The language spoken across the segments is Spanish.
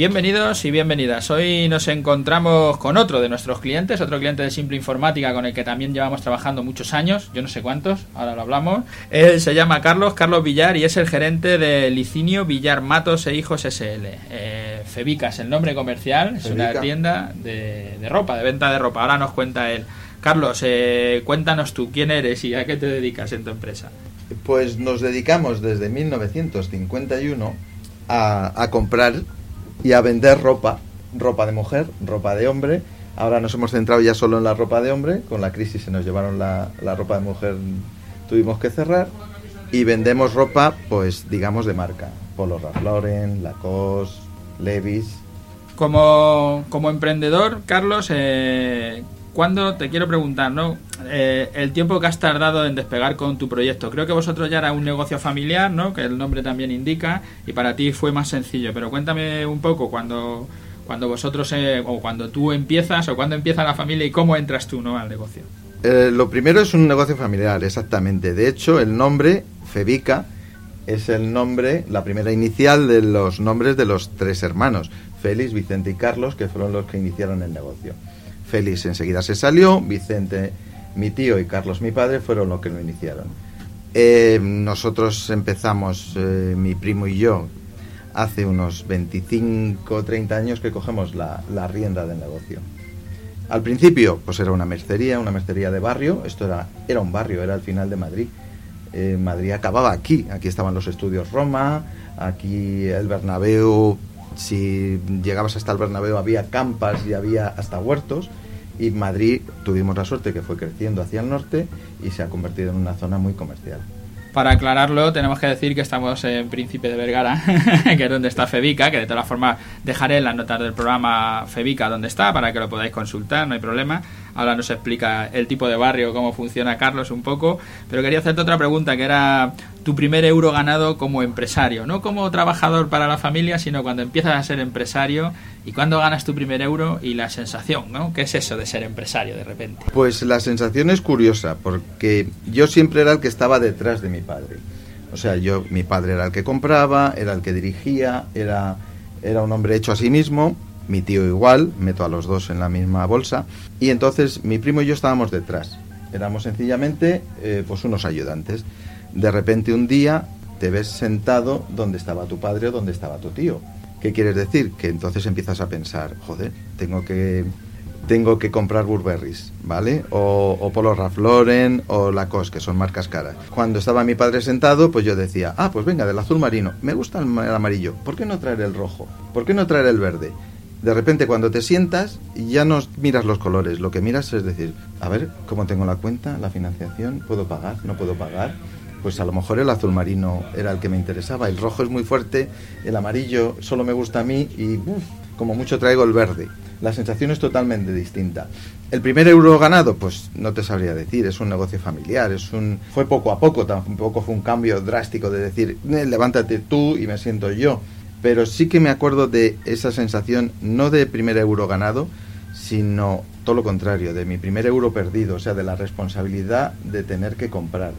Bienvenidos y bienvenidas. Hoy nos encontramos con otro de nuestros clientes, otro cliente de Simple Informática con el que también llevamos trabajando muchos años, yo no sé cuántos, ahora lo hablamos. Él se llama Carlos, Carlos Villar y es el gerente de Licinio Villar Matos e Hijos SL. Eh, Febica es el nombre comercial, es una tienda de, ropa, de venta de ropa. Ahora nos cuenta él. Carlos, eh, cuéntanos tú quién eres y a qué te dedicas en tu empresa. Pues nos dedicamos desde 1951 a, a comprar y a vender ropa, ropa de mujer, ropa de hombre. Ahora nos hemos centrado ya solo en la ropa de hombre, con la crisis se nos llevaron la, ropa de mujer, tuvimos que cerrar y vendemos ropa, pues digamos de marca, Polo Ralph Lauren, Lacoste, Levi's. Como, como emprendedor, Carlos, eh, ¿cuándo te quiero preguntar, no? Eh, el tiempo que has tardado en despegar con tu proyecto. Creo que vosotros ya era un negocio familiar, ¿no? Que el nombre también indica, y para ti fue más sencillo. Pero cuéntame un poco cuando, cuando vosotros, eh, o cuando tú empiezas, o cuando empieza la familia y cómo entras tú, ¿no? Al negocio. Eh, lo primero es un negocio familiar, exactamente. De hecho, el nombre, Febica, es el nombre, la primera inicial de los nombres de los tres hermanos, Félix, Vicente y Carlos, que fueron los que iniciaron el negocio. Félix enseguida se salió, Vicente mi tío y Carlos, mi padre, fueron los que lo iniciaron. Eh, nosotros empezamos, eh, mi primo y yo, hace unos 25 o 30 años que cogemos la, rienda del negocio. Al principio, pues era una mercería, una mercería de barrio. Esto era, era un barrio, era el final de Madrid. Eh, Madrid acababa aquí. Aquí estaban los estudios Roma, aquí el Bernabéu. Si llegabas hasta el Bernabéu había campas y había hasta huertos y Madrid tuvimos la suerte que fue creciendo hacia el norte y se ha convertido en una zona muy comercial. Para aclararlo, tenemos que decir que estamos en Príncipe de Vergara, que es donde está Febica, que de todas formas dejaré en las notas del programa Febica donde está para que lo podáis consultar, no hay problema. Ahora nos explica el tipo de barrio, cómo funciona Carlos un poco, pero quería hacerte otra pregunta, que era tu primer euro ganado como empresario, no como trabajador para la familia, sino cuando empiezas a ser empresario y cuando ganas tu primer euro y la sensación, ¿no? ¿Qué es eso de ser empresario de repente? Pues la sensación es curiosa, porque yo siempre era el que estaba detrás de mi padre. O sea, yo, mi padre era el que compraba, era el que dirigía, era, era un hombre hecho a sí mismo mi tío igual, meto a los dos en la misma bolsa, y entonces mi primo y yo estábamos detrás. Éramos sencillamente eh, pues unos ayudantes. De repente un día te ves sentado donde estaba tu padre o donde estaba tu tío. ¿Qué quieres decir? Que entonces empiezas a pensar, joder, tengo que tengo que comprar Burberrys, ¿vale? O, o Polo Ralph Lauren o Lacoste, que son marcas caras. Cuando estaba mi padre sentado, pues yo decía, ah, pues venga, del azul marino, me gusta el amarillo, ¿por qué no traer el rojo? ¿Por qué no traer el verde? De repente cuando te sientas ya no miras los colores, lo que miras es decir, a ver, ¿cómo tengo la cuenta, la financiación? ¿Puedo pagar? ¿No puedo pagar? Pues a lo mejor el azul marino era el que me interesaba, el rojo es muy fuerte, el amarillo solo me gusta a mí y como mucho traigo el verde. La sensación es totalmente distinta. El primer euro ganado, pues no te sabría decir, es un negocio familiar, es un fue poco a poco, tampoco fue un cambio drástico de decir, eh, levántate tú y me siento yo pero sí que me acuerdo de esa sensación, no de primer euro ganado, sino todo lo contrario, de mi primer euro perdido, o sea, de la responsabilidad de tener que comprar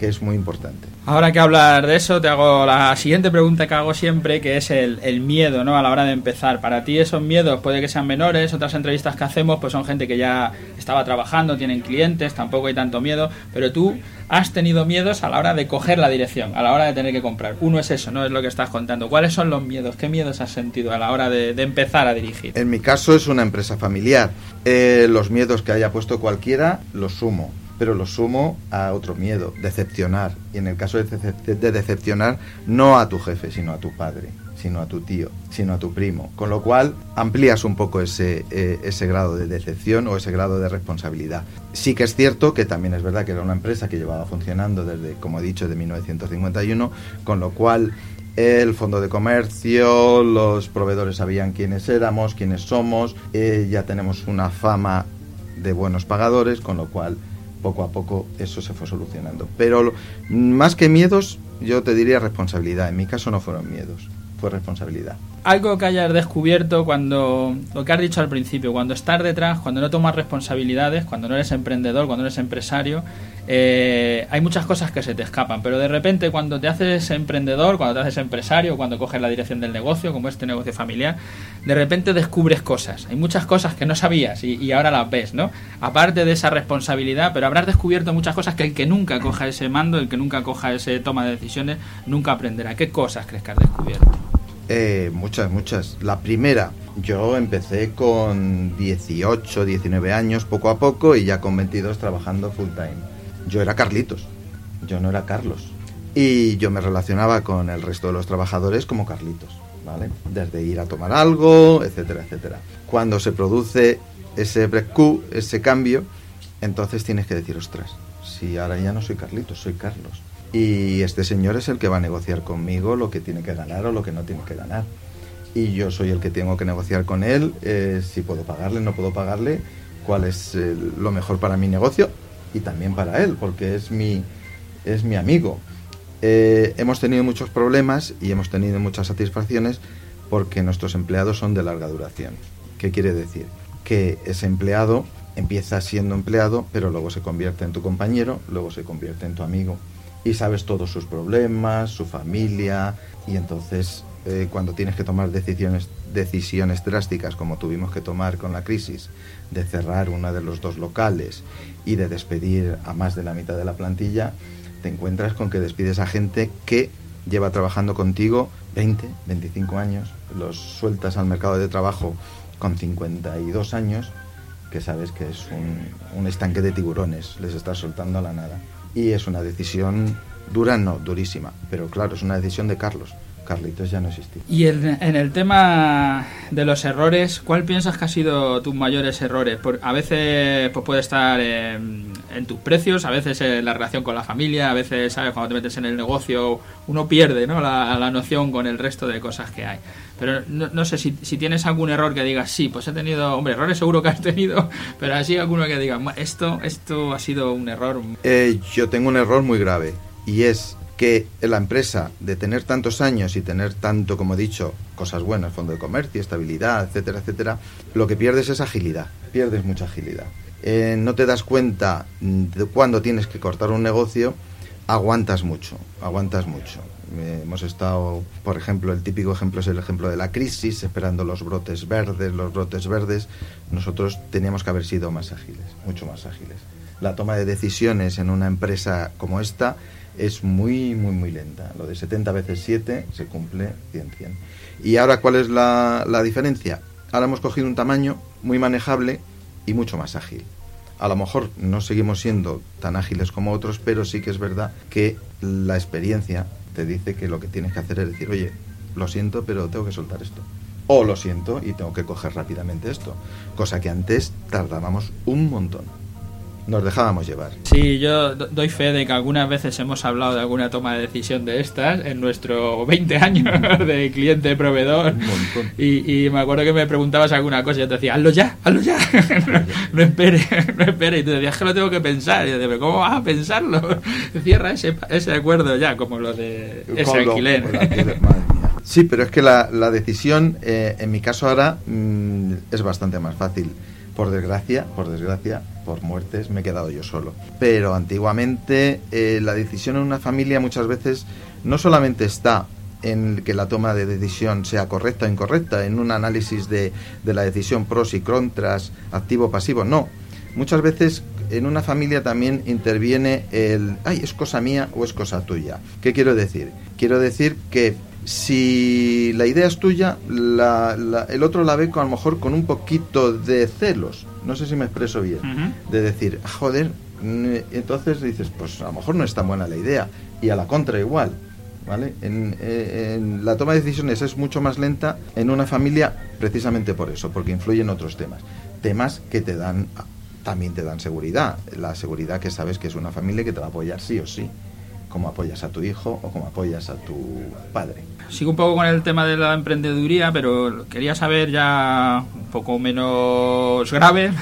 que es muy importante. Ahora que hablar de eso, te hago la siguiente pregunta que hago siempre, que es el, miedo, ¿no? A la hora de empezar. Para ti esos miedos puede que sean menores, otras entrevistas que hacemos pues son gente que ya estaba trabajando, tienen clientes, tampoco hay tanto miedo, pero tú has tenido miedos a la hora de coger la dirección, a la hora de tener que comprar. Uno es eso, ¿no? Es lo que estás contando. ¿Cuáles son los miedos? ¿Qué miedos has sentido a la hora de, empezar a dirigir? En mi caso es una empresa familiar. Eh, los miedos que haya puesto cualquiera los sumo pero lo sumo a otro miedo, decepcionar. Y en el caso de, decepcionar, no a tu jefe, sino a tu padre, sino a tu tío, sino a tu primo. Con lo cual amplías un poco ese, eh, ese grado de decepción o ese grado de responsabilidad. Sí que es cierto que también es verdad que era una empresa que llevaba funcionando desde, como he dicho, de 1951, con lo cual el fondo de comercio, los proveedores sabían quiénes éramos, quiénes somos, eh, ya tenemos una fama de buenos pagadores, con lo cual poco a poco eso se fue solucionando. Pero más que miedos, yo te diría responsabilidad. En mi caso no fueron miedos, fue responsabilidad. Algo que hayas descubierto cuando, lo que has dicho al principio, cuando estás detrás, cuando no tomas responsabilidades, cuando no eres emprendedor, cuando no eres empresario, eh, hay muchas cosas que se te escapan, pero de repente cuando te haces emprendedor, cuando te haces empresario, cuando coges la dirección del negocio, como este negocio familiar, de repente descubres cosas. Hay muchas cosas que no sabías y, ahora las ves, ¿no? Aparte de esa responsabilidad, pero habrás descubierto muchas cosas que el que nunca coja ese mando, el que nunca coja ese toma de decisiones, nunca aprenderá. ¿Qué cosas crees que has descubierto? Eh, muchas, muchas. La primera, yo empecé con 18, 19 años, poco a poco, y ya con 22 trabajando full time. Yo era Carlitos, yo no era Carlos. Y yo me relacionaba con el resto de los trabajadores como Carlitos, ¿vale? Desde ir a tomar algo, etcétera, etcétera. Cuando se produce ese break ese cambio, entonces tienes que decir, ostras, si ahora ya no soy Carlitos, soy Carlos y este señor es el que va a negociar conmigo lo que tiene que ganar o lo que no tiene que ganar. Y yo soy el que tengo que negociar con él eh, si puedo pagarle, no puedo pagarle, cuál es lo mejor para mi negocio y también para él, porque es mi, es mi amigo. Eh, hemos tenido muchos problemas y hemos tenido muchas satisfacciones porque nuestros empleados son de larga duración. ¿Qué quiere decir? Que ese empleado empieza siendo empleado, pero luego se convierte en tu compañero, luego se convierte en tu amigo y sabes todos sus problemas, su familia, y entonces eh, cuando tienes que tomar decisiones, decisiones drásticas como tuvimos que tomar con la crisis, de cerrar uno de los dos locales y de despedir a más de la mitad de la plantilla, te encuentras con que despides a gente que lleva trabajando contigo 20, 25 años, los sueltas al mercado de trabajo con 52 años, que sabes que es un, un estanque de tiburones, les estás soltando a la nada y es una decisión dura, no, durísima, pero claro, es una decisión de Carlos. Carlitos ya no existía. Y en, el tema de los errores, ¿cuál piensas que ha sido tus mayores errores? Por, a veces pues, puede estar en, tus precios, a veces en la relación con la familia, a veces, ¿sabes? Cuando te metes en el negocio, uno pierde ¿no? la, la noción con el resto de cosas que hay. Pero no, sé si, si, tienes algún error que digas, sí, pues he tenido, hombre, errores seguro que has tenido, pero así alguno que diga, esto, esto ha sido un error. Eh, yo tengo un error muy grave y es que la empresa, de tener tantos años y tener tanto, como he dicho, cosas buenas, fondo de comercio, estabilidad, etcétera, etcétera, lo que pierdes es agilidad, pierdes mucha agilidad. Eh, no te das cuenta de cuando tienes que cortar un negocio, aguantas mucho, aguantas mucho. Eh, hemos estado, por ejemplo, el típico ejemplo es el ejemplo de la crisis, esperando los brotes verdes, los brotes verdes. Nosotros teníamos que haber sido más ágiles, mucho más ágiles. La toma de decisiones en una empresa como esta es muy, muy, muy lenta. Lo de 70 veces 7 se cumple 100, 100. ¿Y ahora cuál es la, la diferencia? Ahora hemos cogido un tamaño muy manejable y mucho más ágil. A lo mejor no seguimos siendo tan ágiles como otros, pero sí que es verdad que la experiencia te dice que lo que tienes que hacer es decir, oye, lo siento, pero tengo que soltar esto. O lo siento y tengo que coger rápidamente esto. Cosa que antes tardábamos un montón nos dejábamos llevar. Sí, yo doy fe de que algunas veces hemos hablado de alguna toma de decisión de estas en nuestro 20 años de cliente-proveedor. Y, y, me acuerdo que me preguntabas alguna cosa y yo te decía, hazlo ya, hazlo ya. no, espere, no espere. Y tú decías que lo tengo que pensar. Y yo decía, ¿cómo vas a pensarlo? Cierra ese, ese acuerdo ya, como lo de ese alquiler. Sí, pero es que la, la decisión, eh, en mi caso ahora, mm, es bastante más fácil. Por desgracia, por desgracia, por muertes me he quedado yo solo. Pero antiguamente eh, la decisión en una familia muchas veces no solamente está en que la toma de decisión sea correcta o incorrecta, en un análisis de, de la decisión pros y contras, activo o pasivo, no. Muchas veces en una familia también interviene el, ay, es cosa mía o es cosa tuya. ¿Qué quiero decir? Quiero decir que si la idea es tuya, el otro la ve con, a lo mejor con un poquito de celos. No sé si me expreso bien. De decir, joder, entonces dices, pues a lo mejor no es tan buena la idea. Y a la contra igual. ¿Vale? Eh, en, la toma de decisiones es mucho más lenta en una familia precisamente por eso, porque influyen otros temas. Temas que te dan, también te dan seguridad. La seguridad que sabes que es una familia que te va a apoyar sí o sí cómo apoyas a tu hijo o cómo apoyas a tu padre. Sigo un poco con el tema de la emprendeduría, pero quería saber ya poco menos grave,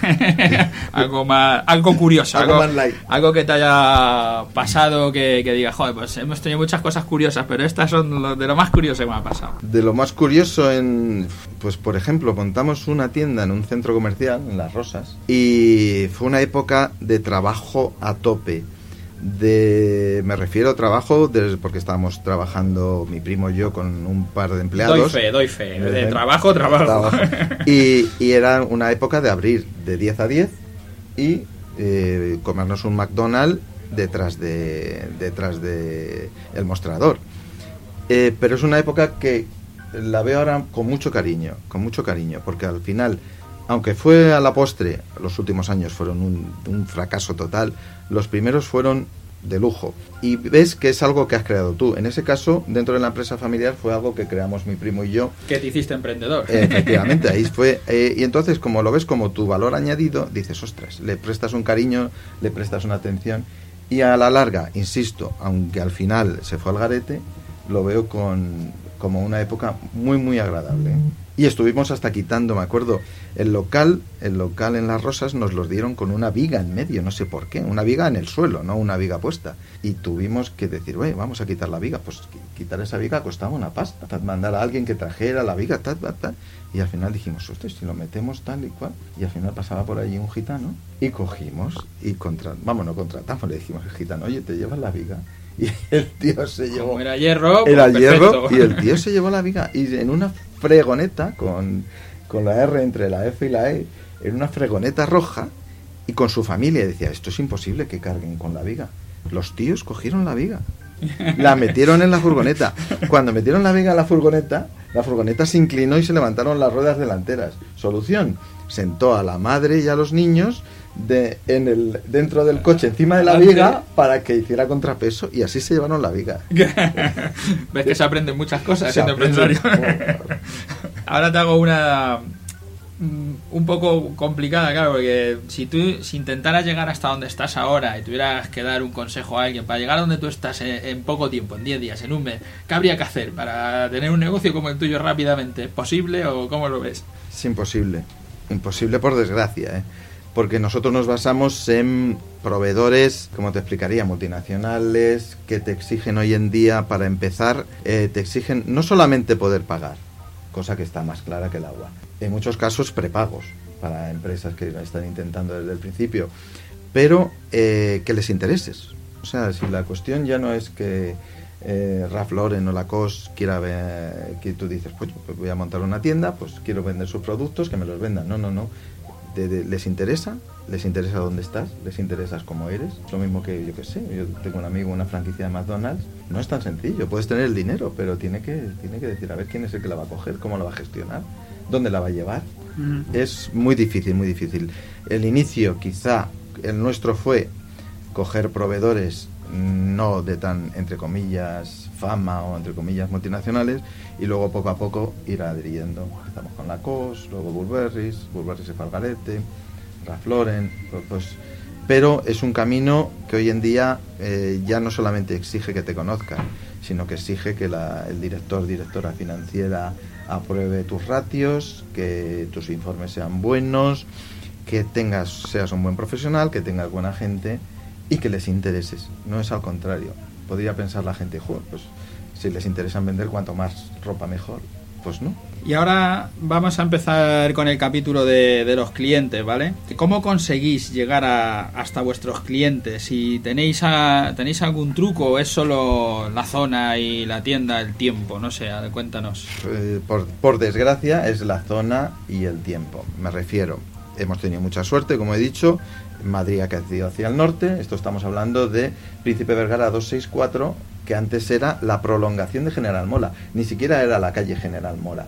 algo más, algo curioso, Algo algo que te haya pasado que, que digas, joder, pues hemos tenido muchas cosas curiosas, pero estas son lo- de lo más curioso que me ha pasado. De lo más curioso en, pues por ejemplo, montamos una tienda en un centro comercial, en Las Rosas, y fue una época de trabajo a tope. De, me refiero a trabajo desde porque estábamos trabajando mi primo y yo con un par de empleados. Doy fe, doy fe, de trabajo, trabajo. Y, y era una época de abrir de 10 a 10 y eh, comernos un McDonald's detrás de detrás de el mostrador. Eh, pero es una época que la veo ahora con mucho cariño, con mucho cariño, porque al final, aunque fue a la postre, los últimos años fueron un, un fracaso total, los primeros fueron de lujo. Y ves que es algo que has creado tú. En ese caso, dentro de la empresa familiar fue algo que creamos mi primo y yo. que te hiciste emprendedor. Efectivamente, ahí fue. eh, y entonces, como lo ves como tu valor añadido, dices, ostras, le prestas un cariño, le prestas una atención. Y a la larga, insisto, aunque al final se fue al garete, lo veo con, como una época muy, muy agradable. Y estuvimos hasta quitando, me acuerdo, el local, el local en Las Rosas nos los dieron con una viga en medio, no sé por qué, una viga en el suelo, no una viga puesta. Y tuvimos que decir, "Oye, vamos a quitar la viga. Pues qui- quitar esa viga costaba una pasta. Mandar a alguien que trajera la viga, tal, tal, tal. Y al final dijimos, ostras, si lo metemos tal y cual. Y al final pasaba por allí un gitano y cogimos y contra, vamos, no contratamos, le dijimos al gitano, oye, te llevas la viga. Y el tío se llevó. Como era hierro, pues Era hierro perfecto. y el tío se llevó la viga. Y en una fregoneta, con, con la R entre la F y la E, en una fregoneta roja, y con su familia. Y decía, esto es imposible que carguen con la viga. Los tíos cogieron la viga. La metieron en la furgoneta. Cuando metieron la viga en la furgoneta, la furgoneta se inclinó y se levantaron las ruedas delanteras. Solución. Sentó a la madre y a los niños de, en el, dentro del coche encima de la viga para que hiciera contrapeso y así se llevaron la viga. Ves que se aprenden muchas cosas siendo empresario. Ahora te hago una mm, un poco complicada, claro, porque si tú si intentaras llegar hasta donde estás ahora y tuvieras que dar un consejo a alguien para llegar a donde tú estás en, en poco tiempo, en 10 días, en un mes, ¿qué habría que hacer para tener un negocio como el tuyo rápidamente? ¿Es posible o cómo lo ves? Es imposible. Imposible por desgracia, ¿eh? Porque nosotros nos basamos en proveedores, como te explicaría, multinacionales, que te exigen hoy en día, para empezar, eh, te exigen no solamente poder pagar, cosa que está más clara que el agua. En muchos casos prepagos para empresas que están intentando desde el principio, pero eh, que les intereses. O sea, si la cuestión ya no es que eh, Lauren o Lacoste quiera ver, que tú dices, pues voy a montar una tienda, pues quiero vender sus productos, que me los vendan. No, no, no. Les interesa, les interesa dónde estás, les interesa cómo eres. Lo mismo que yo que sé, yo tengo un amigo, una franquicia de McDonald's, no es tan sencillo. Puedes tener el dinero, pero tiene que, tiene que decir a ver quién es el que la va a coger, cómo la va a gestionar, dónde la va a llevar. Es muy difícil, muy difícil. El inicio, quizá, el nuestro fue coger proveedores no de tan, entre comillas, fama o entre comillas multinacionales y luego poco a poco ir adhiriendo. Empezamos con la COS, luego Burberry, Burberry se fue al Ralph Lauren, pues, pues- pero es un camino que hoy en día eh, ya no solamente exige que te conozcan, sino que exige que la- el director, directora financiera apruebe tus ratios, que tus informes sean buenos, que tengas, seas un buen profesional, que tengas buena gente y que les intereses. No es al contrario. Podría pensar la gente, "Joder, pues si les interesa vender cuanto más ropa mejor. Pues no. Y ahora vamos a empezar con el capítulo de, de los clientes, ¿vale? ¿Cómo conseguís llegar a- hasta vuestros clientes? Si tenéis, a- tenéis algún truco o es solo la zona y la tienda, el tiempo, no sé, cuéntanos. Eh, por, por desgracia es la zona y el tiempo. Me refiero, hemos tenido mucha suerte, como he dicho. Madrid ha crecido hacia el norte. Esto estamos hablando de Príncipe Vergara 264, que antes era la prolongación de General Mola. Ni siquiera era la calle General Mola.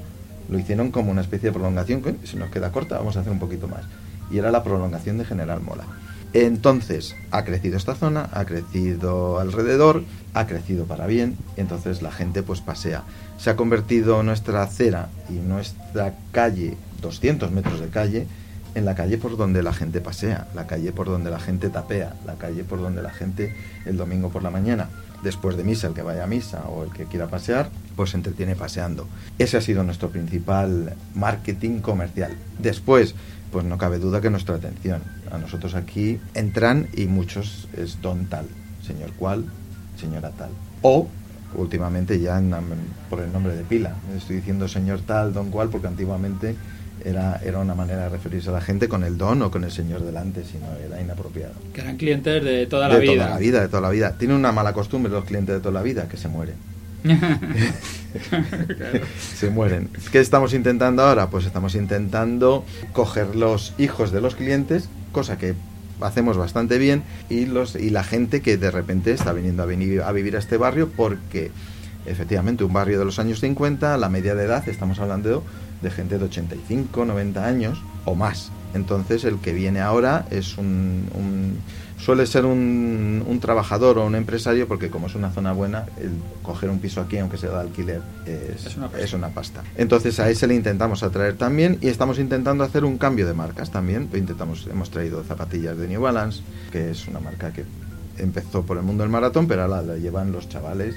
Lo hicieron como una especie de prolongación. que Si nos queda corta, vamos a hacer un poquito más. Y era la prolongación de General Mola. Entonces, ha crecido esta zona, ha crecido alrededor, ha crecido para bien, entonces la gente pues pasea. Se ha convertido nuestra acera y nuestra calle, 200 metros de calle, en la calle por donde la gente pasea, la calle por donde la gente tapea, la calle por donde la gente el domingo por la mañana, después de misa, el que vaya a misa o el que quiera pasear, pues se entretiene paseando. Ese ha sido nuestro principal marketing comercial. Después, pues no cabe duda que nuestra atención. A nosotros aquí entran y muchos es don tal, señor cual, señora tal. O últimamente ya por el nombre de pila. Estoy diciendo señor tal, don cual, porque antiguamente era, era una manera de referirse a la gente con el don o con el señor delante, sino era inapropiado. Que eran clientes de toda la vida. De toda la vida, de toda la vida. Tienen una mala costumbre los clientes de toda la vida, que se mueren. Se mueren. ¿Qué estamos intentando ahora? Pues estamos intentando coger los hijos de los clientes, cosa que hacemos bastante bien, y, los, y la gente que de repente está viniendo a, venir, a vivir a este barrio porque efectivamente un barrio de los años 50, la media de edad, estamos hablando de gente de 85, 90 años o más. Entonces el que viene ahora es un, suele ser un, un, trabajador o un empresario porque como es una zona buena, el coger un piso aquí, aunque sea de alquiler, es, es, una, pasta. Entonces a ese le intentamos atraer también y estamos intentando hacer un cambio de marcas también. Intentamos, hemos traído zapatillas de New Balance, que es una marca que empezó por el mundo del maratón, pero ahora la llevan los chavales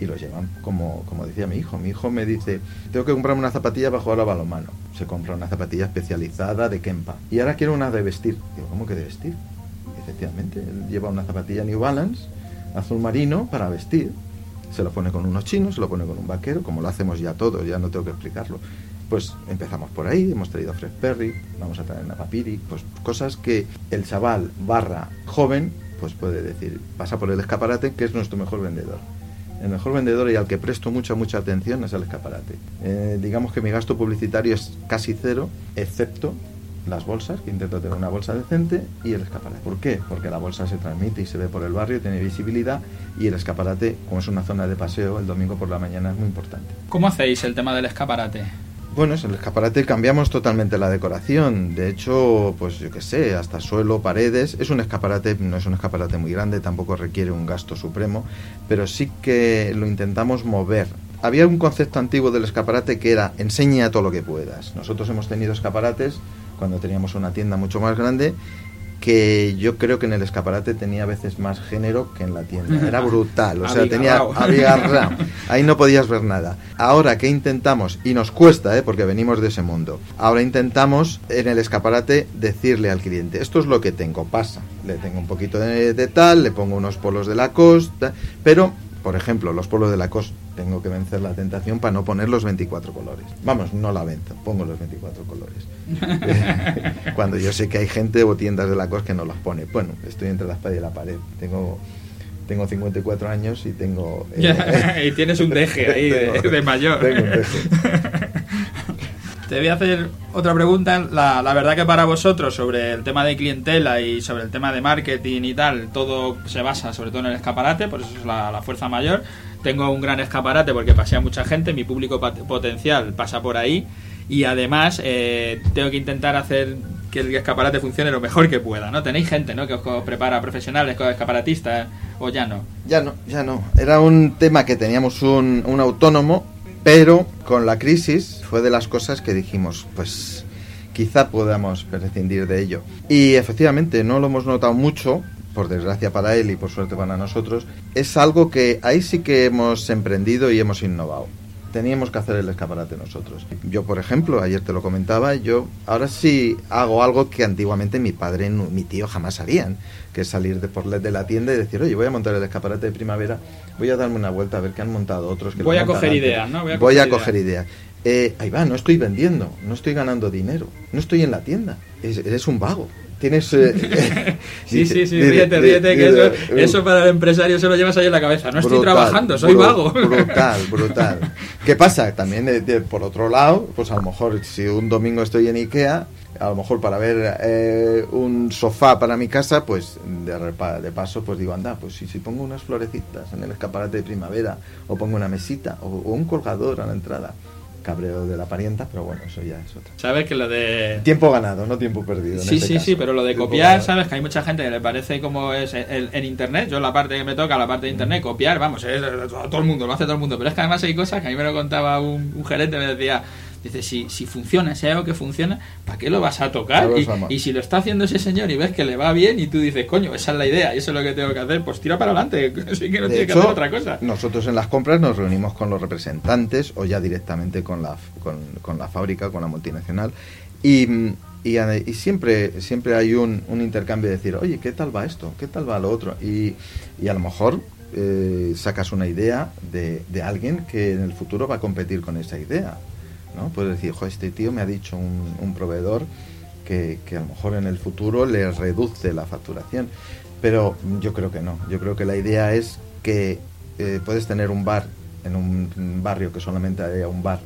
y los llevan como, como decía mi hijo. Mi hijo me dice, tengo que comprarme una zapatilla para jugar a balonmano. Se compra una zapatilla especializada de Kempa. Y ahora quiero una de vestir. Digo, ¿cómo que de vestir? efectivamente, él lleva una zapatilla New Balance, azul marino, para vestir. Se lo pone con unos chinos, se lo pone con un vaquero, como lo hacemos ya todos, ya no tengo que explicarlo. Pues empezamos por ahí, hemos traído a Fred Perry, vamos a traer a Papiri, pues cosas que el chaval barra joven pues puede decir, pasa por el escaparate, que es nuestro mejor vendedor. El mejor vendedor y al que presto mucha, mucha atención es el escaparate. Eh, digamos que mi gasto publicitario es casi cero, excepto las bolsas, que intento tener una bolsa decente, y el escaparate. ¿Por qué? Porque la bolsa se transmite y se ve por el barrio, tiene visibilidad, y el escaparate, como es una zona de paseo, el domingo por la mañana es muy importante. ¿Cómo hacéis el tema del escaparate? Bueno, en el escaparate cambiamos totalmente la decoración. De hecho, pues yo qué sé, hasta suelo, paredes. Es un escaparate, no es un escaparate muy grande, tampoco requiere un gasto supremo, pero sí que lo intentamos mover. Había un concepto antiguo del escaparate que era enseña todo lo que puedas. Nosotros hemos tenido escaparates cuando teníamos una tienda mucho más grande que yo creo que en el escaparate tenía a veces más género que en la tienda. Era brutal, o sea, tenía Ahí no podías ver nada. Ahora que intentamos, y nos cuesta, ¿eh? porque venimos de ese mundo, ahora intentamos en el escaparate decirle al cliente, esto es lo que tengo, pasa. Le tengo un poquito de, de tal, le pongo unos polos de la costa, pero por ejemplo, los polos de la costa, tengo que vencer la tentación para no poner los 24 colores. Vamos, no la venzo, pongo los 24 colores. Cuando yo sé que hay gente o tiendas de la costa que no las pone. Bueno, estoy entre la espada y la pared. Tengo tengo 54 años y tengo... Eh, y tienes un deje ahí de, mayor. Tengo un deje. Te voy a hacer otra pregunta. La, la, verdad que para vosotros sobre el tema de clientela y sobre el tema de marketing y tal, todo se basa sobre todo en el escaparate, por eso es la, fuerza mayor. Tengo un gran escaparate porque pasea mucha gente, mi público potencial pasa por ahí y además eh, tengo que intentar hacer que el escaparate funcione lo mejor que pueda, ¿no? Tenéis gente, ¿no? Que os prepara profesionales, escaparatistas, o ya no. Ya no, ya no. Era un tema que teníamos un, un autónomo pero con la crisis fue de las cosas que dijimos, pues quizá podamos prescindir de ello. Y efectivamente, no lo hemos notado mucho, por desgracia para él y por suerte para nosotros. Es algo que ahí sí que hemos emprendido y hemos innovado teníamos que hacer el escaparate nosotros. Yo, por ejemplo, ayer te lo comentaba, yo ahora sí hago algo que antiguamente mi padre y mi tío jamás harían, que es salir de por de la tienda y decir, oye, voy a montar el escaparate de primavera, voy a darme una vuelta a ver qué han montado otros. Que voy, a coger ideas, ¿no? Voy a coger, ideas. Eh, ahí va, no estoy vendiendo, no estoy ganando dinero, no estoy en la tienda, eres un vago tienes... Eh, sí, sí, sí, ríete, ríete, que eso, eso, para el empresario se lo llevas ahí en la cabeza. No estoy trabajando, soy vago. Brutal, brutal. ¿Qué pasa? También, eh, por otro lado, pues a lo mejor si un domingo estoy en Ikea, a lo mejor para ver eh, un sofá para mi casa, pues de, de paso, pues digo, anda, pues si, si pongo unas florecitas en el escaparate de primavera, o pongo una mesita, o un colgador a la entrada, cabreo de la parienta, pero bueno, eso ya es otra. ¿Sabes que lo de... Tiempo ganado, no tiempo perdido. Sí, este sí, sí, pero lo de copiar, ¿sabes? Que hay mucha gente que le parece como es en Internet, yo la parte que me toca, la parte de Internet, copiar, vamos, es, todo el mundo, lo hace todo el mundo, pero es que además hay cosas que a mí me lo contaba un, gerente, me decía, Dice, si, si funciona, si hay algo que funciona, ¿para qué lo vas a tocar? Y, si lo está haciendo ese señor y ves que le va bien y tú dices, coño, esa es la idea y eso es lo que tengo que hacer, pues tira para adelante, así que no De tiene que hacer otra cosa. Nosotros en las compras nos reunimos con los representantes o ya directamente con la, con, con la fábrica, con la multinacional. Y, y, siempre, siempre hay un, un intercambio de decir, oye, ¿qué tal va esto? ¿Qué tal va lo otro? Y, y a lo mejor eh, sacas una idea de, de alguien que en el futuro va a competir con esa idea. ¿No? Puedes decir, "Jo, este tío me ha dicho un, proveedor que, que a lo mejor en el futuro le reduce la facturación. Pero yo creo que no. Yo creo que la idea es que eh, puedes tener un bar en un barrio que solamente haya un bar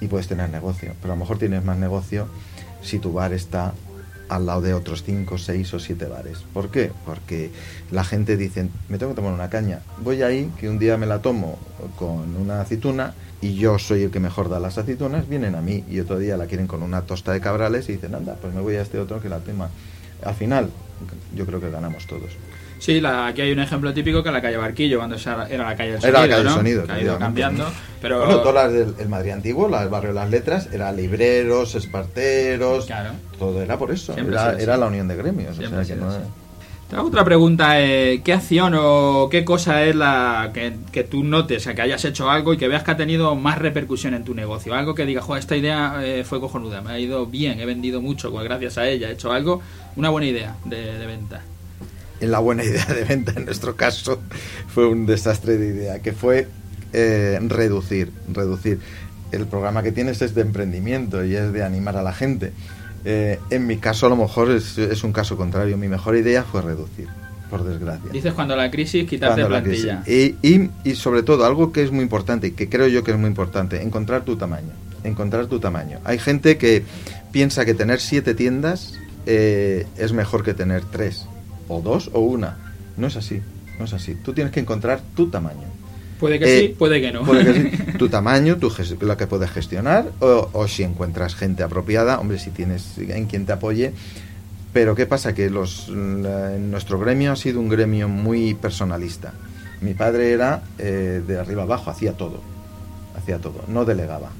y puedes tener negocio. Pero a lo mejor tienes más negocio si tu bar está al lado de otros 5, 6 o 7 bares. ¿Por qué? Porque la gente dice, me tengo que tomar una caña. Voy ahí, que un día me la tomo con una aceituna y yo soy el que mejor da las aceitunas, vienen a mí y otro día la quieren con una tosta de cabrales y dicen, anda, pues me voy a este otro que la tema. Al final, yo creo que ganamos todos. Sí, la, aquí hay un ejemplo típico que la calle Barquillo, cuando era la calle del Era sonido, la calle del ¿no? sonido, que ha ido efectivamente. cambiando, pero Bueno, todas las del el Madrid antiguo, la del barrio de las letras, era libreros, esparteros, Claro. todo era por eso, era, era la unión de gremios. o sea, que no-. Te hago otra pregunta, eh, ¿qué acción o qué cosa es la que, que tú notes, que hayas hecho algo y que veas que ha tenido más repercusión en tu negocio? Algo que diga, joder, esta idea eh, fue cojonuda, me ha ido bien, he vendido mucho pues, gracias a ella, he hecho algo, una buena idea de, de venta. En la buena idea de venta, en nuestro caso, fue un desastre de idea, que fue eh, reducir, reducir. El programa que tienes es de emprendimiento y es de animar a la gente. Eh, en mi caso, a lo mejor es, es un caso contrario. Mi mejor idea fue reducir, por desgracia. Dices cuando la crisis, quitarte Cuando la plantilla. crisis. Y, y, y sobre todo, algo que es muy importante y que creo yo que es muy importante, encontrar tu tamaño. Encontrar tu tamaño. Hay gente que piensa que tener siete tiendas eh, es mejor que tener tres, o dos, o una. No es así, no es así. Tú tienes que encontrar tu tamaño. Puede que Eh, sí, puede que no. Puede que sí. Tu tamaño, tu lo que puedes gestionar, o, o si encuentras gente apropiada, hombre, si tienes en quien te apoye. Pero ¿qué pasa? Que los, la- nuestro gremio ha sido un gremio muy personalista. Mi padre era eh, de arriba abajo, hacía todo. Hacía todo. No delegaba.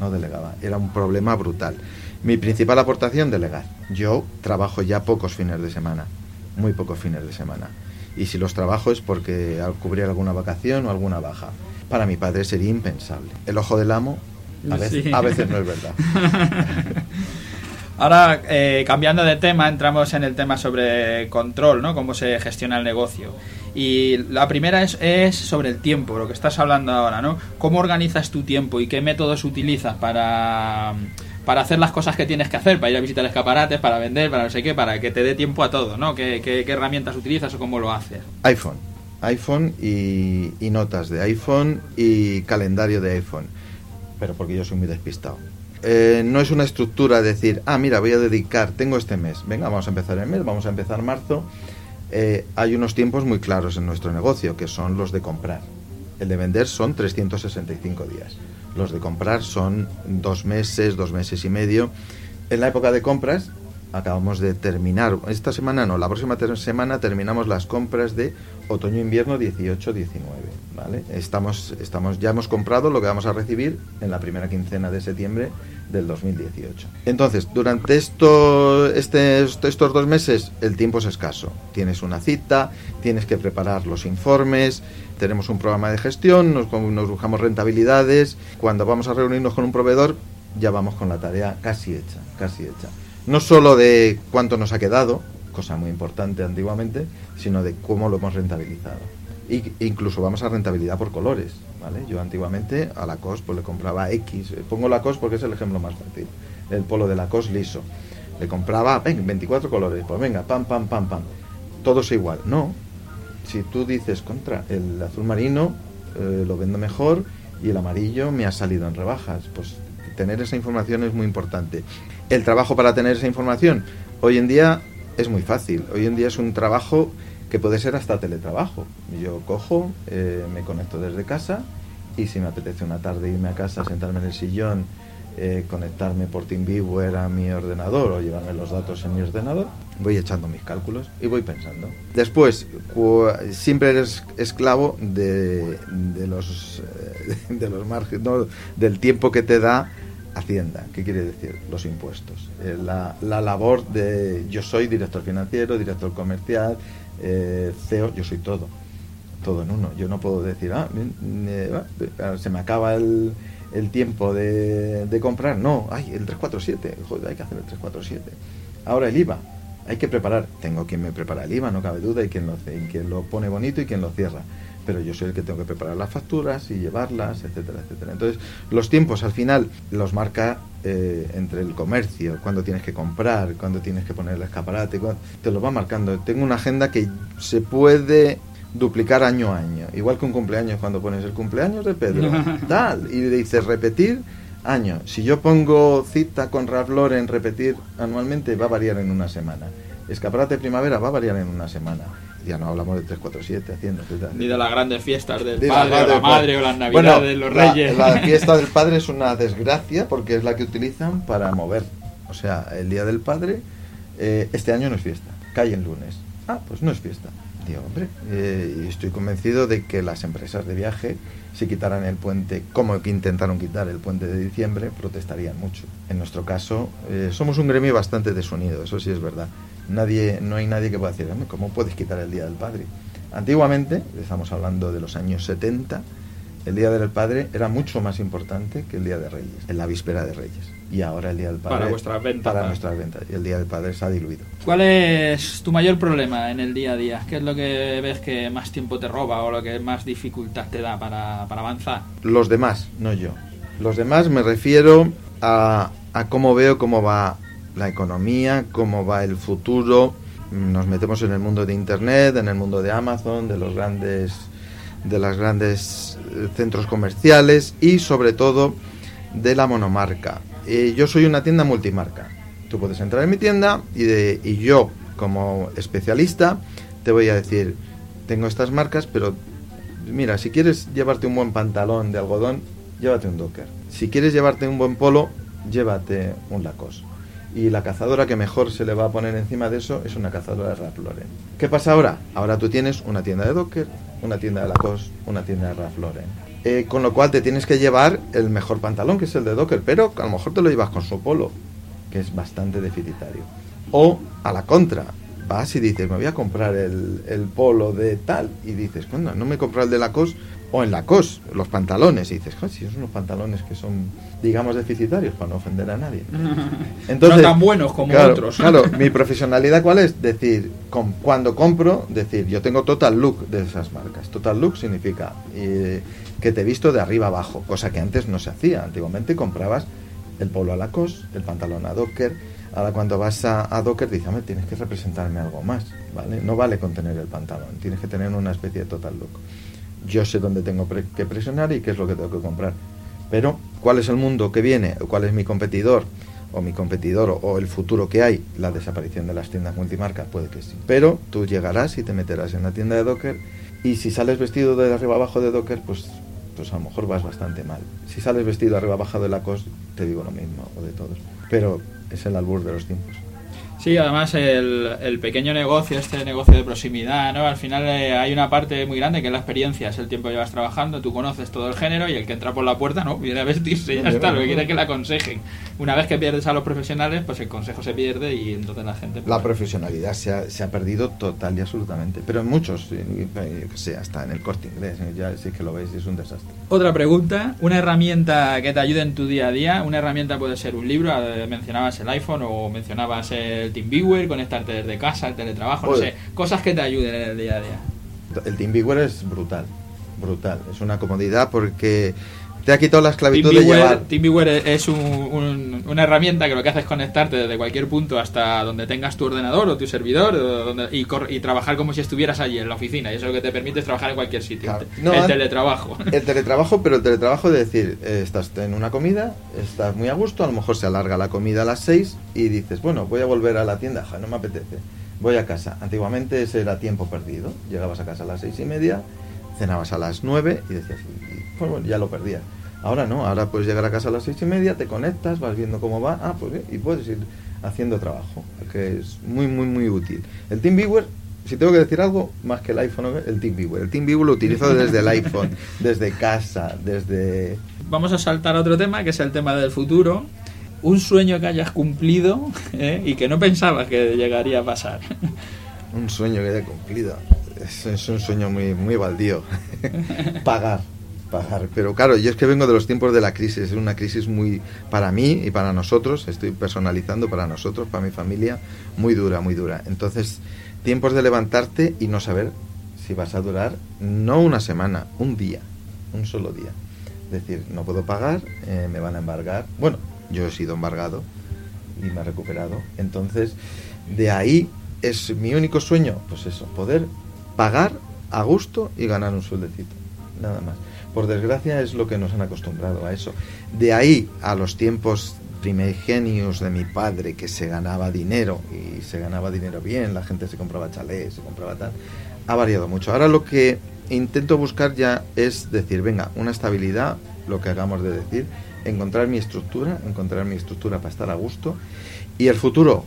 No delegaba. Era un problema brutal. Mi principal aportación, delegar. Yo trabajo ya pocos fines de semana. Muy pocos fines de semana. Y si los trabajo es porque al cubrir alguna vacación o alguna baja. Para mi padre sería impensable. El ojo del amo a veces, Sí. a veces no es verdad. Ahora, eh, cambiando de tema, entramos en el tema sobre control, ¿no? Cómo se gestiona el negocio. Y la primera es, es sobre el tiempo, lo que estás hablando ahora, ¿no? ¿Cómo organizas tu tiempo y qué métodos utilizas para, para hacer las cosas que tienes que hacer, para ir a visitar escaparates, para vender, para no sé qué, para que te dé tiempo a todo, ¿no? ¿Qué, herramientas utilizas o cómo lo haces? iPhone. iPhone y, notas de iPhone y calendario de iPhone. Pero porque yo soy muy despistado. Eh, no es una estructura de decir, ah, mira, voy a dedicar, tengo este mes, venga, vamos a empezar el mes, vamos a empezar marzo. Eh, hay unos tiempos muy claros en nuestro negocio, que son los de comprar. El de vender son 365 días. Los de comprar son dos meses, dos meses y medio. En la época de compras acabamos de terminar, esta semana no, la próxima semana terminamos las compras de otoño-invierno 18-19, ¿vale? Estamos, estamos, ya hemos comprado lo que vamos a recibir en la primera quincena de septiembre del 2018. Entonces, durante esto, este, estos dos meses el tiempo es escaso. Tienes una cita, tienes que preparar los informes, tenemos un programa de gestión, nos, nos buscamos rentabilidades. Cuando vamos a reunirnos con un proveedor, ya vamos con la tarea casi hecha, casi hecha. No solo de cuánto nos ha quedado, cosa muy importante antiguamente, sino de cómo lo hemos rentabilizado. Y, incluso vamos a rentabilidad por colores, ¿vale? Yo antiguamente a la COS pues le compraba X, eh, pongo la COS porque es el ejemplo más fácil, el polo de la COS liso. Le compraba, venga, 24 colores, pues venga, pam, pam, pam, pam. Todos igual. No. Si tú dices contra, el azul marino eh, lo vendo mejor y el amarillo me ha salido en rebajas, pues tener esa información es muy importante. El trabajo para tener esa información, hoy en día es muy fácil. Hoy en día es un trabajo que puede ser hasta teletrabajo. Yo cojo, eh, me conecto desde casa y si me apetece una tarde irme a casa, sentarme en el sillón, eh, conectarme por TeamViewer a mi ordenador o llevarme los datos en mi ordenador, voy echando mis cálculos y voy pensando. Después, siempre eres esclavo de, de los, eh, de los márgenes, no, del tiempo que te da Hacienda, ¿qué quiere decir? Los impuestos. Eh, la, la, labor de... Yo soy director financiero, director comercial, eh, CEO, yo soy todo. Todo en uno. Yo no puedo decir, ah, se me acaba el, el tiempo de, comprar. No, ay, el 347, joder, hay que hacer el 347. Ahora el IVA, hay que preparar. Tengo quien me prepara el IVA, no cabe duda, y quien lo pone bonito y quien lo cierra pero yo soy el que tengo que preparar las facturas y llevarlas, etcétera, etcétera. Entonces, los tiempos al final los marca eh, entre el comercio, cuando tienes que comprar, cuando tienes que poner el escaparate, te lo va marcando. Tengo una agenda que se puede duplicar año a año, igual que un cumpleaños cuando pones el cumpleaños de Pedro, tal, y dices repetir año. Si yo pongo cita con Ralph Lauren repetir anualmente, va a variar en una semana. Escaparate primavera va a variar en una semana ya no hablamos de 347 haciendo ni de las grandes fiestas del padre o la madre o las navidades de los reyes. la, fiesta del padre es una desgracia porque es la que utilizan para mover. O sea el día del padre eh, este año no es fiesta cae en lunes. Ah pues no es fiesta. Digo hombre eh, y estoy convencido de que las empresas de viaje si quitaran el puente como que intentaron quitar el puente de diciembre protestarían mucho. En nuestro caso eh, somos un gremio bastante desunido eso sí es verdad nadie, no hay nadie que pueda decir, ¿cómo puedes quitar el Día del Padre? Antiguamente, estamos hablando de los años 70, el Día del Padre era mucho más importante que el Día de Reyes, en la víspera de Reyes. Y ahora el Día del Padre... Para vuestras ventas. Para nuestras ventas. Y el Día del Padre se ha diluido. ¿Cuál es tu mayor problema en el día a día? ¿Qué es lo que ves que más tiempo te roba o lo que más dificultad te da para, para avanzar? Los demás, no yo. Los demás me refiero a, a cómo veo cómo va la economía, cómo va el futuro. Nos metemos en el mundo de Internet, en el mundo de Amazon, de los grandes, de los grandes eh, centros comerciales y sobre todo de la monomarca. Eh, yo soy una tienda multimarca. Tú puedes entrar en mi tienda y, de, y yo, como especialista, te voy a decir, tengo estas marcas, pero mira, si quieres llevarte un buen pantalón de algodón, llévate un Docker. Si quieres llevarte un buen polo, llévate un Lacoste y la cazadora que mejor se le va a poner encima de eso es una cazadora de Ralph Lauren. ¿Qué pasa ahora? Ahora tú tienes una tienda de Docker, una tienda de Lacoste, una tienda de Ralph Lauren. Eh, con lo cual te tienes que llevar el mejor pantalón, que es el de Docker, pero a lo mejor te lo llevas con su polo, que es bastante deficitario. O a la contra, vas y dices, me voy a comprar el, el polo de tal, y dices, bueno, no me compro el de Lacoste o en la COS, los pantalones, y dices, si son unos pantalones que son, digamos, deficitarios, para no ofender a nadie. Entonces, no tan buenos como otros. Claro, mi profesionalidad, ¿cuál es? Decir, cuando compro, decir, yo tengo total look de esas marcas. Total look significa eh, que te he visto de arriba abajo, cosa que antes no se hacía. Antiguamente comprabas el polo a la COS, el pantalón a Docker. Ahora cuando vas a, a Docker, dices, tienes que representarme algo más, ¿vale? No vale con tener el pantalón, tienes que tener una especie de total look yo sé dónde tengo que presionar y qué es lo que tengo que comprar. Pero, ¿cuál es el mundo que viene? ¿Cuál es mi competidor? O mi competidor o el futuro que hay, la desaparición de las tiendas multimarcas, puede que sí. Pero tú llegarás y te meterás en la tienda de Docker y si sales vestido de arriba abajo de Docker, pues, pues a lo mejor vas bastante mal. Si sales vestido arriba abajo de la COS, te digo lo mismo, o de todos. Pero es el albur de los tiempos. Sí, además el, pequeño negocio, este negocio de proximidad, ¿no? Al final eh, hay una parte muy grande que es la experiencia, es el tiempo que llevas trabajando, tú conoces todo el género y el que entra por la puerta, ¿no? Viene a vestirse y ya está, lo que quiere que le aconsejen. Una vez que pierdes a los profesionales, pues el consejo se pierde y entonces la gente... Pues, la profesionalidad se ha, se ha, perdido total y absolutamente, pero en muchos, yo que sé, hasta en el corte inglés, ya sí que lo veis, es un desastre. Otra pregunta, una herramienta que te ayude en tu día a día, una herramienta puede ser un libro, eh, mencionabas el iPhone o mencionabas el TeamViewer, conectarte desde casa, el teletrabajo, no sé, cosas que te ayuden en el día a día. El TeamViewer es brutal, brutal, es una comodidad porque te ha quitado la esclavitud de llevar. TeamViewer es una herramienta que lo que hace es conectarte desde cualquier punto hasta donde tengas tu ordenador o tu servidor donde, y, trabajar como si estuvieras allí en la oficina. Y eso lo que te permite es trabajar en cualquier sitio. el teletrabajo. El teletrabajo, pero el teletrabajo de decir, eh, estás en una comida, estás muy a gusto, a lo mejor se alarga la comida a las 6 y dices, bueno, voy a volver a la tienda, no me apetece. Voy a casa. Antiguamente ese era tiempo perdido. Llegabas a casa a las seis y media, cenabas a las 9 y decías, pues bueno, ya lo perdía. Ahora no, ahora puedes llegar a casa a las seis y media, te conectas, vas viendo cómo va, ah, pues y puedes ir haciendo trabajo, que es muy, muy, muy útil. El TeamViewer si tengo que decir algo, más que el iPhone, el TeamViewer. El TeamViewer lo utilizo desde el iPhone, desde casa, desde... Vamos a saltar a otro tema, que es el tema del futuro. Un sueño que hayas cumplido ¿eh? y que no pensabas que llegaría a pasar. Un sueño que haya cumplido. Es, es un sueño muy, muy baldío. pagar, pagar. Pero claro, yo es que vengo de los tiempos de la crisis. Es una crisis muy, para mí y para nosotros, estoy personalizando para nosotros, para mi familia, muy dura, muy dura. Entonces, tiempos de levantarte y no saber si vas a durar, no una semana, un día, un solo día. Es decir, no puedo pagar, eh, me van a embargar. Bueno, yo he sido embargado y me he recuperado. Entonces, de ahí es mi único sueño, pues eso, poder pagar a gusto y ganar un sueldecito, nada más. Por desgracia es lo que nos han acostumbrado a eso. De ahí a los tiempos primigenios de mi padre, que se ganaba dinero y se ganaba dinero bien, la gente se compraba chalés, se compraba tal, ha variado mucho. Ahora lo que intento buscar ya es decir, venga, una estabilidad, lo que hagamos de decir, encontrar mi estructura, encontrar mi estructura para estar a gusto y el futuro,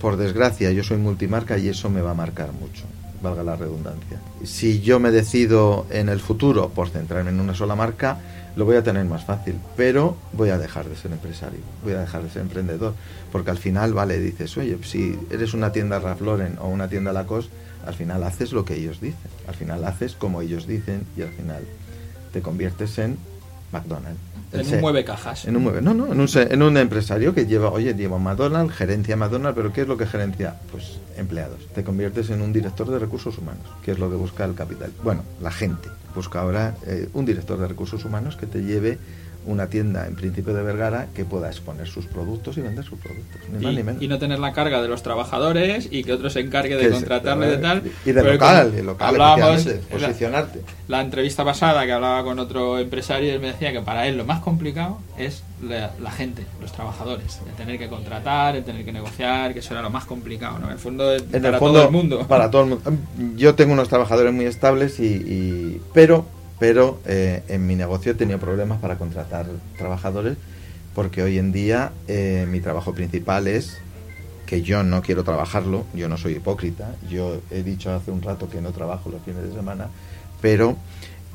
por desgracia, yo soy multimarca y eso me va a marcar mucho, valga la redundancia. Si yo me decido en el futuro por centrarme en una sola marca, lo voy a tener más fácil, pero voy a dejar de ser empresario, voy a dejar de ser emprendedor, porque al final, vale, dices, oye, si eres una tienda Ralph Lauren o una tienda Lacoste, al final haces lo que ellos dicen, al final haces como ellos dicen y al final te conviertes en McDonald's. En un mueve cajas. En un mueve, no, no, en un, en un empresario que lleva, oye, lleva McDonald's, gerencia McDonald's, pero ¿qué es lo que gerencia? Pues empleados. Te conviertes en un director de recursos humanos, que es lo que busca el capital. Bueno, la gente busca ahora eh, un director de recursos humanos que te lleve una tienda en principio de Vergara que pueda exponer sus productos y vender sus productos. Ni y, más ni menos. y no tener la carga de los trabajadores y que otro se encargue de contratarle de tal. Y de local, de local, hablábamos la- posicionarte. La entrevista pasada que hablaba con otro empresario, él me decía que para él lo más complicado es la, la gente, los trabajadores, el tener que contratar, el tener que negociar, que eso era lo más complicado, ¿no? En el fondo, En para el fondo, todo el mundo. Para todo el mundo. Yo tengo unos trabajadores muy estables y, y- pero pero eh, en mi negocio he tenido problemas para contratar trabajadores porque hoy en día eh, mi trabajo principal es que yo no quiero trabajarlo, yo no soy hipócrita, yo he dicho hace un rato que no trabajo los fines de semana, pero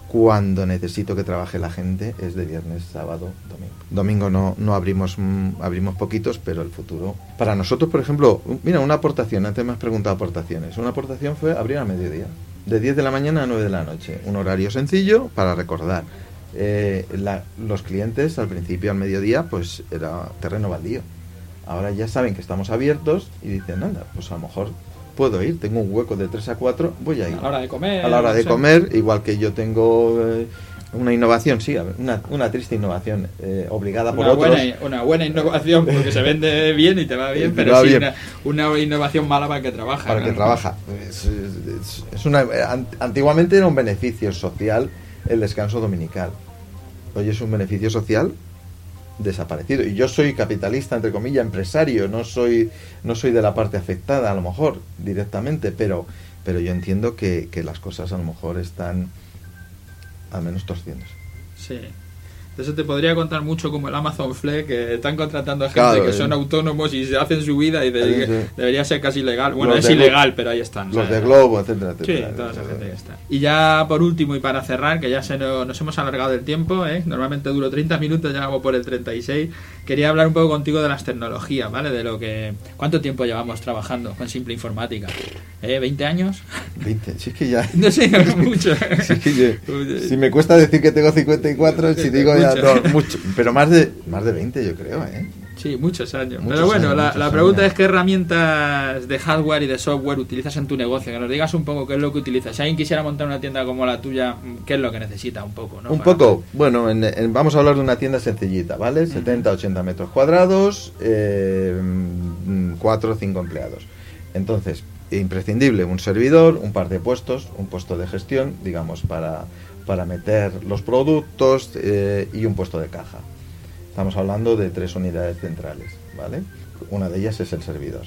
cuando necesito que trabaje la gente es de viernes, sábado, domingo. Domingo no, no abrimos, mm, abrimos poquitos, pero el futuro. Para nosotros, por ejemplo, mira, una aportación, antes me has preguntado aportaciones. Una aportación fue abrir a mediodía, de 10 de la mañana a 9 de la noche. Un horario sencillo para recordar. Eh, la- los clientes al principio al mediodía, pues era terreno baldío. Ahora ya saben que estamos abiertos y dicen, nada, pues a lo mejor puedo ir, tengo un hueco de 3 a 4, voy a ir A la hora de comer. a la hora de comer, igual que yo tengo eh, una innovación, sí, una, una triste innovación eh, obligada por Una otros. buena, una buena innovación porque se vende bien y te va bien, pero va sí bien. Una, una innovación mala para el que trabaja. para el que ¿no? trabaja. Es, es- es una, an- antiguamente era un beneficio social el descanso dominical. Hoy es un beneficio social desaparecido. Y yo soy capitalista, entre comillas, empresario, no soy, no soy de la parte afectada, a lo mejor, directamente, pero, pero yo entiendo que, que las cosas a lo mejor están al menos torciéndose. Sí. Eso te podría contar mucho como el Amazon Flex, que están contratando a gente Claro, que eh. son autónomos y se hacen su vida y de- Sí, sí. debería ser casi ilegal. Bueno, Los es ilegal, pero ahí están. Los de Globo, etcétera, Sí, etcétera. toda esa gente que está. Y ya por último y para cerrar, que ya se nos, nos hemos alargado el tiempo, ¿eh? normalmente duro 30 minutos, ya vamos por el 36, quería hablar un poco contigo de las tecnologías, ¿vale? De lo que... ¿Cuánto tiempo llevamos trabajando con Simple Informática? ¿Eh? ¿20 años? 20, si es que ya... No sé, mucho. Si, es que yo- si me cuesta decir que tengo 54, si digo ya Mucho. no, mucho, pero más de más de 20 yo creo, ¿eh? Sí, muchos años. Muchos Pero bueno, años, la, pregunta años. es qué herramientas de hardware y de software utilizas en tu negocio. Que nos digas un poco qué es lo que utilizas. Si alguien quisiera montar una tienda como la tuya, ¿qué es lo que necesita un poco? ¿no? Un Para- poco, bueno, en- en- vamos a hablar de una tienda sencillita, ¿vale? 70, 80 metros cuadrados, 4 o 5 empleados. Entonces, imprescindible un servidor, un par de puestos, un puesto de gestión, digamos, para, para meter los productos eh, y un puesto de caja. Estamos hablando de tres unidades centrales, ¿vale? Una de ellas es el servidor.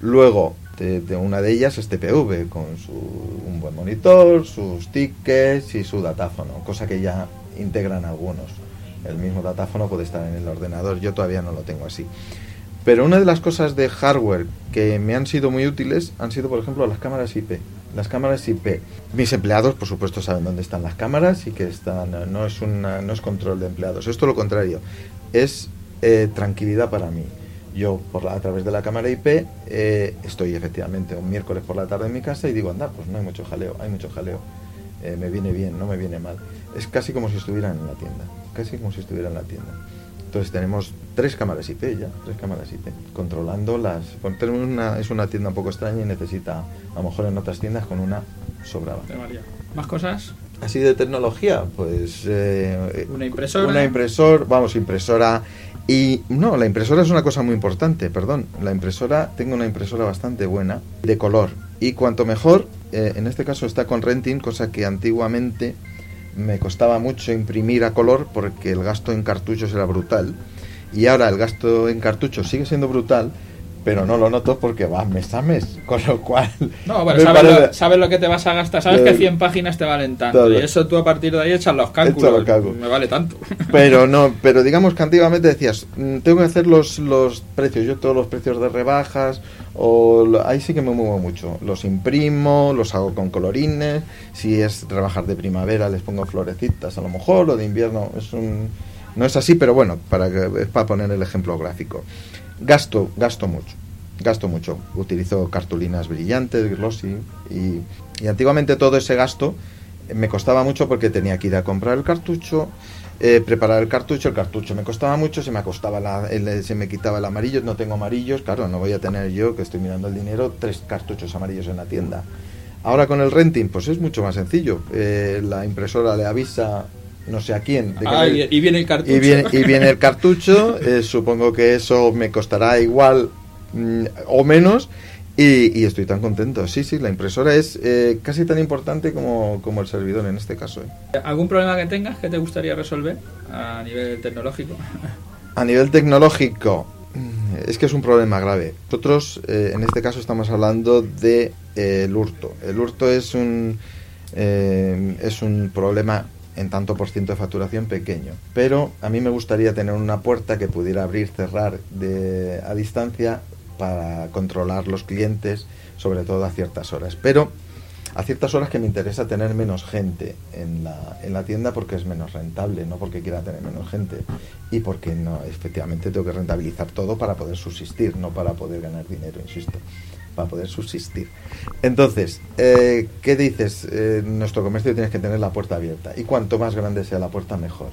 Luego, de, una de ellas es TPV, con su, un buen monitor, sus tickets y su datáfono, cosa que ya integran algunos. El mismo datáfono puede estar en el ordenador, yo todavía no lo tengo así. Pero una de las cosas de hardware que me han sido muy útiles han sido, por ejemplo, las cámaras IP. Las cámaras IP. Mis empleados, por supuesto, saben dónde están las cámaras y que están. No es, una, no es control de empleados. Esto lo contrario. Es eh, tranquilidad para mí. Yo, por a través de la cámara IP, eh, estoy efectivamente un miércoles por la tarde en mi casa y digo, anda, pues no hay mucho jaleo, hay mucho jaleo. Eh, me viene bien, no me viene mal. Es casi como si estuvieran en la tienda. Casi como si estuviera en la tienda. Entonces tenemos tres cámaras IP ya, tres cámaras IP, controlando las... Tenemos una, es una tienda un poco extraña y necesita, a lo mejor en otras tiendas con una sobraba. ¿Más cosas? Así de tecnología, pues... Eh, una impresora. Una impresora, vamos, impresora... Y no, la impresora es una cosa muy importante, perdón. La impresora, tengo una impresora bastante buena, de color. Y cuanto mejor, eh, en este caso está con renting, cosa que antiguamente me costaba mucho imprimir a color porque el gasto en cartuchos era brutal. Y ahora el gasto en cartuchos sigue siendo brutal, pero no lo noto porque va mes a mes, con lo cual... No, bueno, sabes, lo, que te vas a gastar, sabes que 100 páginas te valen tanto, y eso tú a partir de ahí echas los cálculos, me vale tanto. Pero no, pero digamos que antiguamente decías, mm, tengo que hacer los, los precios, yo todos los precios de rebajas, o ahí sí que me muevo mucho, los imprimo, los hago con colorines, si es rebajar de primavera les pongo florecitas a lo mejor, o de invierno, es un... No es así, pero bueno, para, es para poner el ejemplo gráfico. Gasto, gasto mucho. Gasto mucho. Utilizo cartulinas brillantes, glossy. Y, antiguamente todo ese gasto me costaba mucho porque tenía que ir a comprar el cartucho, eh, preparar el cartucho, el cartucho me costaba mucho, se me acostaba la, se me quitaba el amarillo, no tengo amarillos, claro, no voy a tener yo que estoy mirando el dinero tres cartuchos amarillos en la tienda. Ahora con el renting, pues es mucho más sencillo. Eh, la impresora le avisa no sé a quién. Ah, y, viene el cartucho. Y viene, el cartucho, eh, supongo que eso me costará igual mm, o menos. Y, estoy tan contento. Sí, sí, la impresora es eh, casi tan importante como, el servidor en este caso. ¿eh? ¿Algún problema que tengas que te gustaría resolver a nivel tecnológico? A nivel tecnológico, mm, es que es un problema grave. Nosotros, en este caso, estamos hablando de el hurto. El hurto es un, es un problema en tanto por ciento de facturación pequeño. Pero a mí me gustaría tener una puerta que pudiera abrir, cerrar de, a distancia para controlar los clientes, sobre todo a ciertas horas. Pero a ciertas horas que me interesa tener menos gente en la, en la tienda porque es menos rentable, no porque quiera tener menos gente y porque no, efectivamente tengo que rentabilizar todo para poder subsistir, no para poder ganar dinero, insisto para poder subsistir. Entonces, eh, ¿qué dices? Eh, nuestro comercio tienes que tener la puerta abierta. Y cuanto más grande sea la puerta, mejor.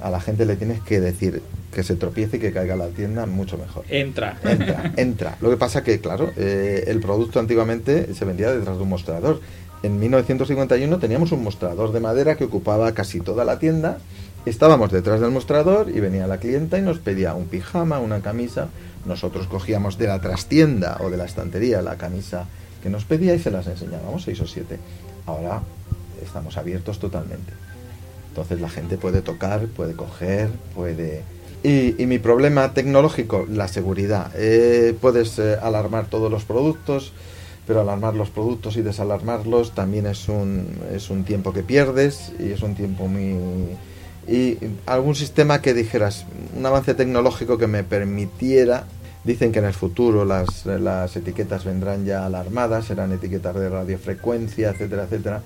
A la gente le tienes que decir que se tropiece y que caiga la tienda, mucho mejor. Entra. Entra, entra. Lo que pasa que, claro, eh, el producto antiguamente se vendía detrás de un mostrador. En 1951 teníamos un mostrador de madera que ocupaba casi toda la tienda. Estábamos detrás del mostrador y venía la clienta y nos pedía un pijama, una camisa, nosotros cogíamos de la trastienda o de la estantería la camisa que nos pedía y se las enseñábamos, seis o siete. Ahora estamos abiertos totalmente. Entonces la gente puede tocar, puede coger, puede... Y, mi problema tecnológico, la seguridad. Eh, puedes eh, alarmar todos los productos, pero alarmar los productos y desalarmarlos también es un, es un tiempo que pierdes y es un tiempo muy y algún sistema que dijeras, un avance tecnológico que me permitiera, dicen que en el futuro las, las etiquetas vendrán ya alarmadas, serán etiquetas de radiofrecuencia, etcétera, etcétera.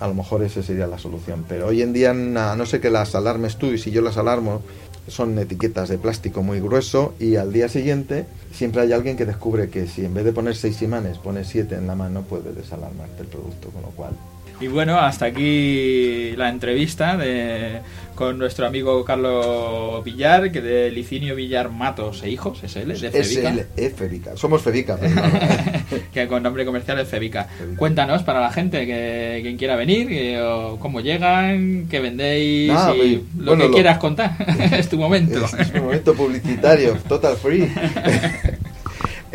A lo mejor esa sería la solución, pero hoy en día, a no sé que las alarmes tú y si yo las alarmo, son etiquetas de plástico muy grueso y al día siguiente siempre hay alguien que descubre que si en vez de poner seis imanes pones siete en la mano puede desalarmarte el producto, con lo cual y bueno, hasta aquí la entrevista de, con nuestro amigo Carlos Villar, que de Licinio Villar Matos e Hijos, SL, de Febica. SL, es Febica. Somos Febica. que con nombre comercial es Febica. Cuéntanos para la gente, que quien quiera venir, cómo llegan, qué vendéis, lo que quieras contar. es tu momento. Es, es momento publicitario, total free.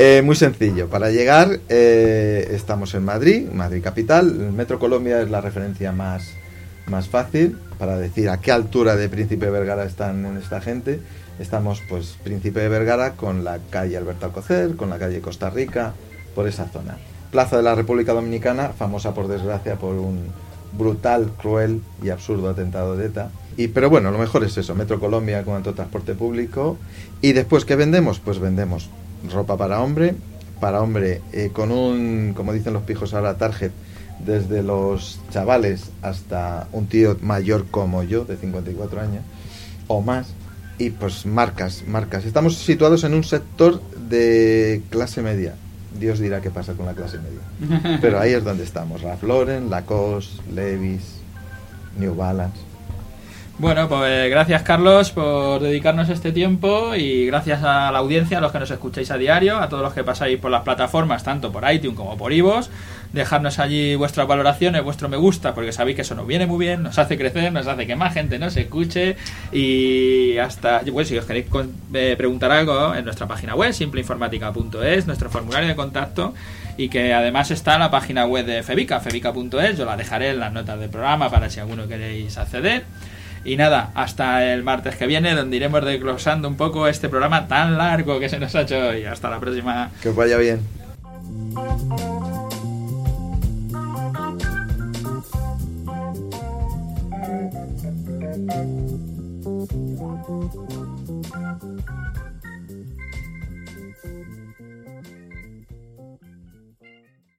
Eh, muy sencillo. Para llegar, eh, estamos en Madrid, Madrid capital. Metro Colombia es la referencia más, más fácil para decir a qué altura de Príncipe Vergara están en esta gente. Estamos, pues, Príncipe Vergara con la calle Alberto Alcocer, con la calle Costa Rica, por esa zona. Plaza de la República Dominicana, famosa por desgracia por un brutal, cruel y absurdo atentado de ETA. Y, pero bueno, lo mejor es eso, Metro Colombia con transporte público. Y después, ¿qué vendemos? Pues vendemos ropa para hombre, para hombre, eh, con un, como dicen los pijos ahora, target, desde los chavales hasta un tío mayor como yo, de 54 años, o más, y pues marcas, marcas. Estamos situados en un sector de clase media. Dios dirá qué pasa con la clase media. Pero ahí es donde estamos. Ralph Lauren, Lacoste, Levis, New Balance. Bueno, pues gracias Carlos por dedicarnos este tiempo y gracias a la audiencia, a los que nos escucháis a diario, a todos los que pasáis por las plataformas, tanto por iTunes como por iVoox. Dejarnos allí vuestras valoraciones, vuestro me gusta, porque sabéis que eso nos viene muy bien, nos hace crecer, nos hace que más gente nos escuche y hasta, bueno, si os queréis eh, preguntar algo en nuestra página web, simpleinformática.es, nuestro formulario de contacto y que además está en la página web de Febica, febica.es, yo la dejaré en las notas del programa para si alguno queréis acceder. Y nada, hasta el martes que viene, donde iremos desglosando un poco este programa tan largo que se nos ha hecho hoy. Hasta la próxima. Que vaya bien.